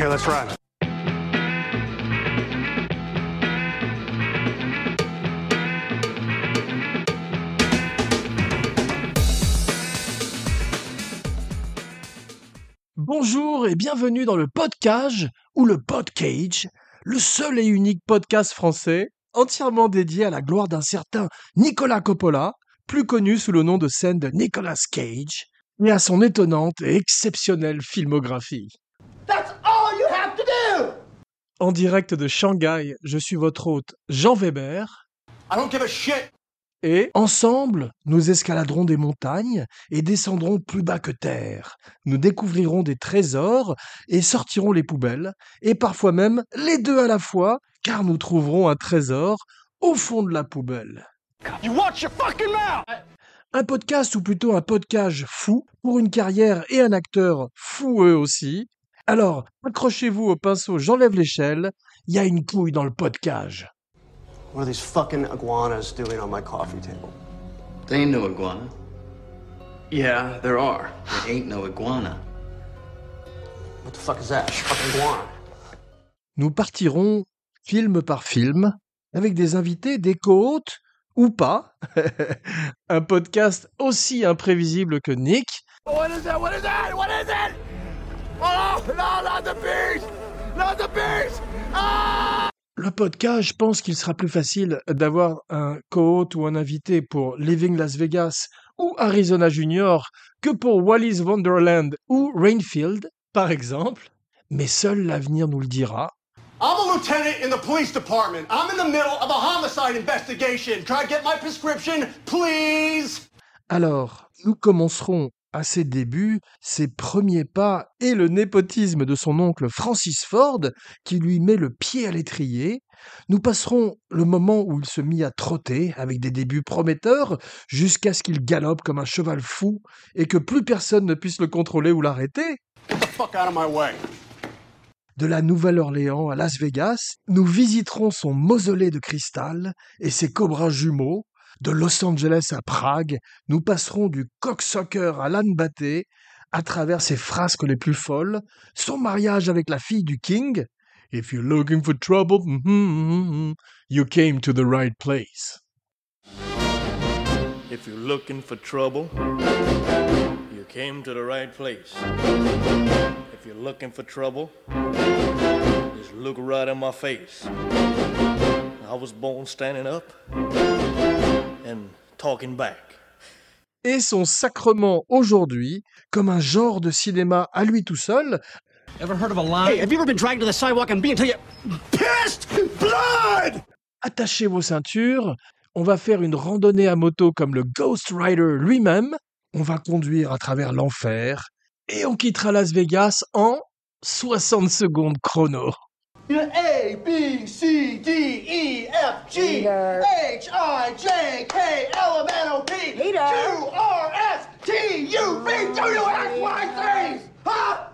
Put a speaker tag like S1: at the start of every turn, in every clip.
S1: Okay, let's run.
S2: Bonjour et bienvenue dans le podcast ou le Podcage, le seul et unique podcast français entièrement dédié à la gloire d'un certain Nicolas Coppola, plus connu sous le nom de scène de Nicolas Cage, et à son étonnante et exceptionnelle filmographie.
S3: That's to do!
S2: En direct de Shanghai, je suis votre hôte Jean Weber,
S1: I don't give a shit.
S2: et ensemble, nous escaladerons des montagnes et descendrons plus bas que terre. Nous découvrirons des trésors et sortirons les poubelles, et parfois même les deux à la fois, car nous trouverons un trésor au fond de la poubelle.
S1: You watch your fucking mouth!
S2: Un podcast ou plutôt un podcast fou pour une carrière et un acteur fou eux aussi. Alors, accrochez-vous au pinceau, j'enlève l'échelle, il y a une couille dans le podcast.
S1: What are these fucking iguanas doing on my coffee table?
S4: There ain't no iguana. Yeah, there are. There ain't no iguana.
S1: What the fuck is that? Fucking iguana.
S2: Nous partirons film par film avec des invités, des co-hôtes ou pas. un podcast aussi imprévisible que Nick.
S1: What is that? What is that? What is it? Oh, no, not the beast! Not the beast! Ah!
S2: Le podcast, je pense qu'il sera plus facile d'avoir un co-hôte ou un invité pour Living Las Vegas ou Arizona Junior que pour Wallis Wonderland ou Rainfield, par exemple. Mais seul l'avenir nous le dira.
S1: I'm a lieutenant in the police department. I'm in the middle of a homicide investigation. Can I get my prescription, please?
S2: Alors, nous commencerons à ses débuts, ses premiers pas et le népotisme de son oncle Francis Ford qui lui met le pied à l'étrier. Nous passerons le moment où il se mit à trotter avec des débuts prometteurs jusqu'à ce qu'il galope comme un cheval fou et que plus personne ne puisse le contrôler ou l'arrêter. De la Nouvelle-Orléans à Las Vegas, nous visiterons son mausolée de cristal et ses cobras jumeaux. De Los Angeles à Prague, nous passerons du cocksucker à l'âne batté, à travers ses frasques les plus folles, son mariage avec la fille du King. If you're looking for trouble, mhm, you came to the right place.
S5: If you're looking for trouble, you came to the right place. If you're looking for trouble, just look right in my face. I was born standing up and talking back.
S2: Et son sacrement aujourd'hui, comme un genre de cinéma à lui tout seul,
S3: Ever heard of a line? Hey, have you ever been dragged to the sidewalk and being until you pissed? Blood?
S2: attachez vos ceintures, on va faire une randonnée à moto comme le Ghost Rider lui-même, on va conduire à travers l'enfer, et on quittera Las Vegas en 60 secondes chrono.
S3: A, B, C, D, E, F, G, H, I, J, K, L, M, N, O, P, Q, R, S, T, U, V, W, X, Y, Z. Huh?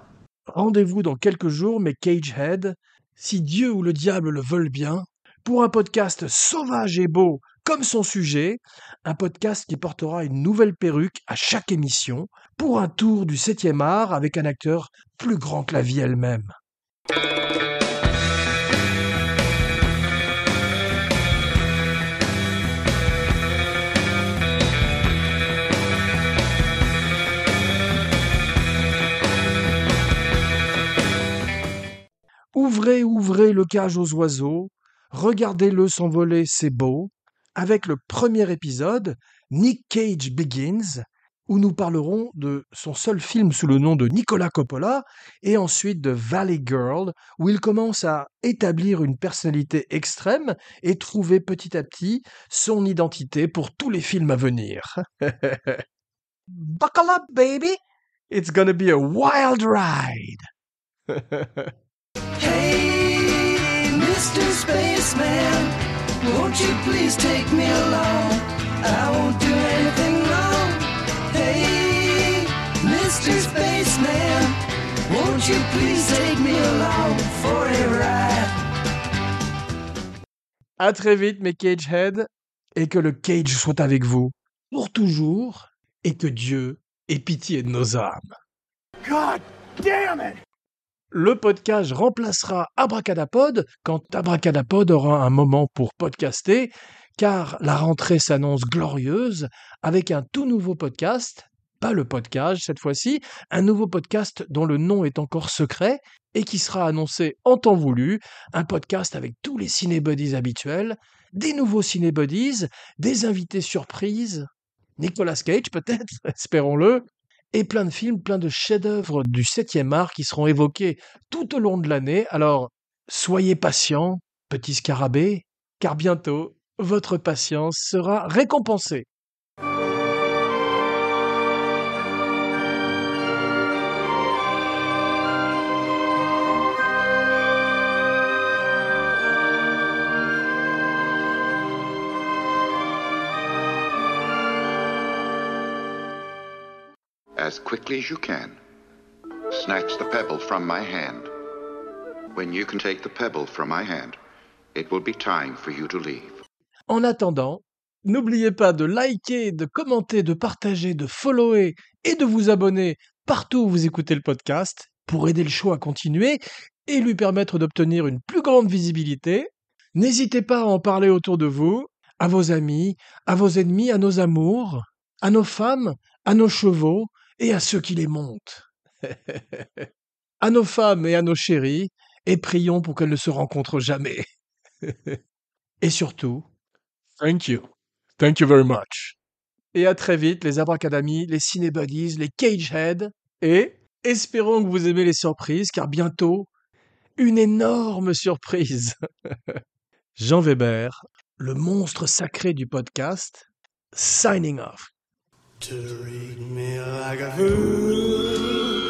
S2: Rendez-vous dans quelques jours, mes Cagehead, si Dieu ou le diable le veulent bien, pour un podcast sauvage et beau comme son sujet, un podcast qui portera une nouvelle perruque à chaque émission, pour un tour du 7e art avec un acteur plus grand que la vie elle-même. Ouvrez, ouvrez le cage aux oiseaux, regardez-le s'envoler, c'est beau, avec le premier épisode, Nick Cage Begins, où nous parlerons de son seul film sous le nom de Nicolas Coppola, et ensuite de Valley Girl, où il commence à établir une personnalité extrême et trouver petit à petit son identité pour tous les films à venir. Buckle up, baby! It's gonna be a wild ride! À très vite, mes Cagehead, et que le Cage soit avec vous pour toujours, et que Dieu ait pitié de nos âmes.
S1: God damn it!
S2: le podcast remplacera Abracadapod quand Abracadapod aura un moment pour podcaster, car la rentrée s'annonce glorieuse avec un tout nouveau podcast, le podcast cette fois-ci, un nouveau podcast dont le nom est encore secret et qui sera annoncé en temps voulu, un podcast avec tous les cinébuddies habituels, des nouveaux cinébuddies, des invités surprises, Nicolas Cage peut-être, espérons-le, et plein de films, plein de chefs-d'œuvre du 7e art qui seront évoqués tout au long de l'année. Alors, soyez patients, petits scarabées, car bientôt, votre patience sera récompensée.
S6: As quickly as you can. Snatch the pebble from my hand. When you can take the pebble from my hand, it will be time for you to leave.
S2: En attendant, n'oubliez pas de liker, de commenter, de partager, de follower et de vous abonner partout où vous écoutez le podcast pour aider le show à continuer et lui permettre d'obtenir une plus grande visibilité. N'hésitez pas à en parler autour de vous, à vos amis, à vos ennemis, à nos amours, à nos femmes, à nos chevaux et à ceux qui les montent. à nos femmes et à nos chéris, et prions pour qu'elles ne se rencontrent jamais. et surtout, thank you. Thank you very much. Et à très vite, les abracadamis, les cinébuddies, les cageheads, et espérons que vous aimez les surprises, car bientôt, une énorme surprise. Jean Weber, le monstre sacré du podcast, signing off.
S3: To treat me like a fool,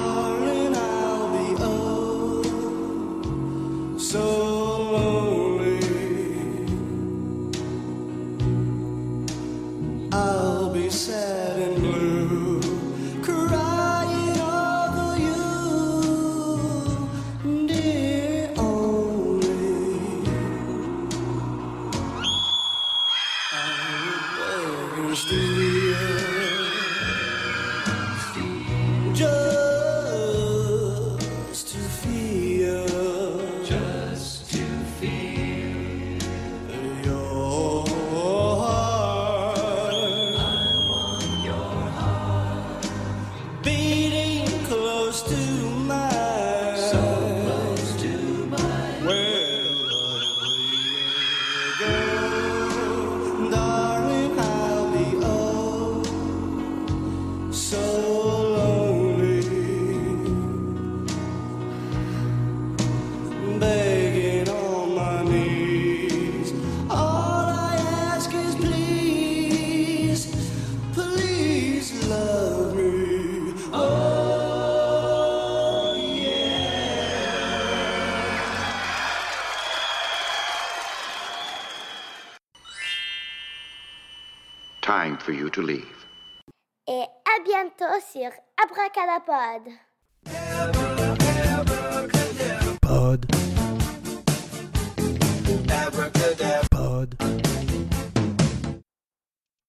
S3: heart.
S6: Time for you to leave.
S7: Et à bientôt sur Abracadapod.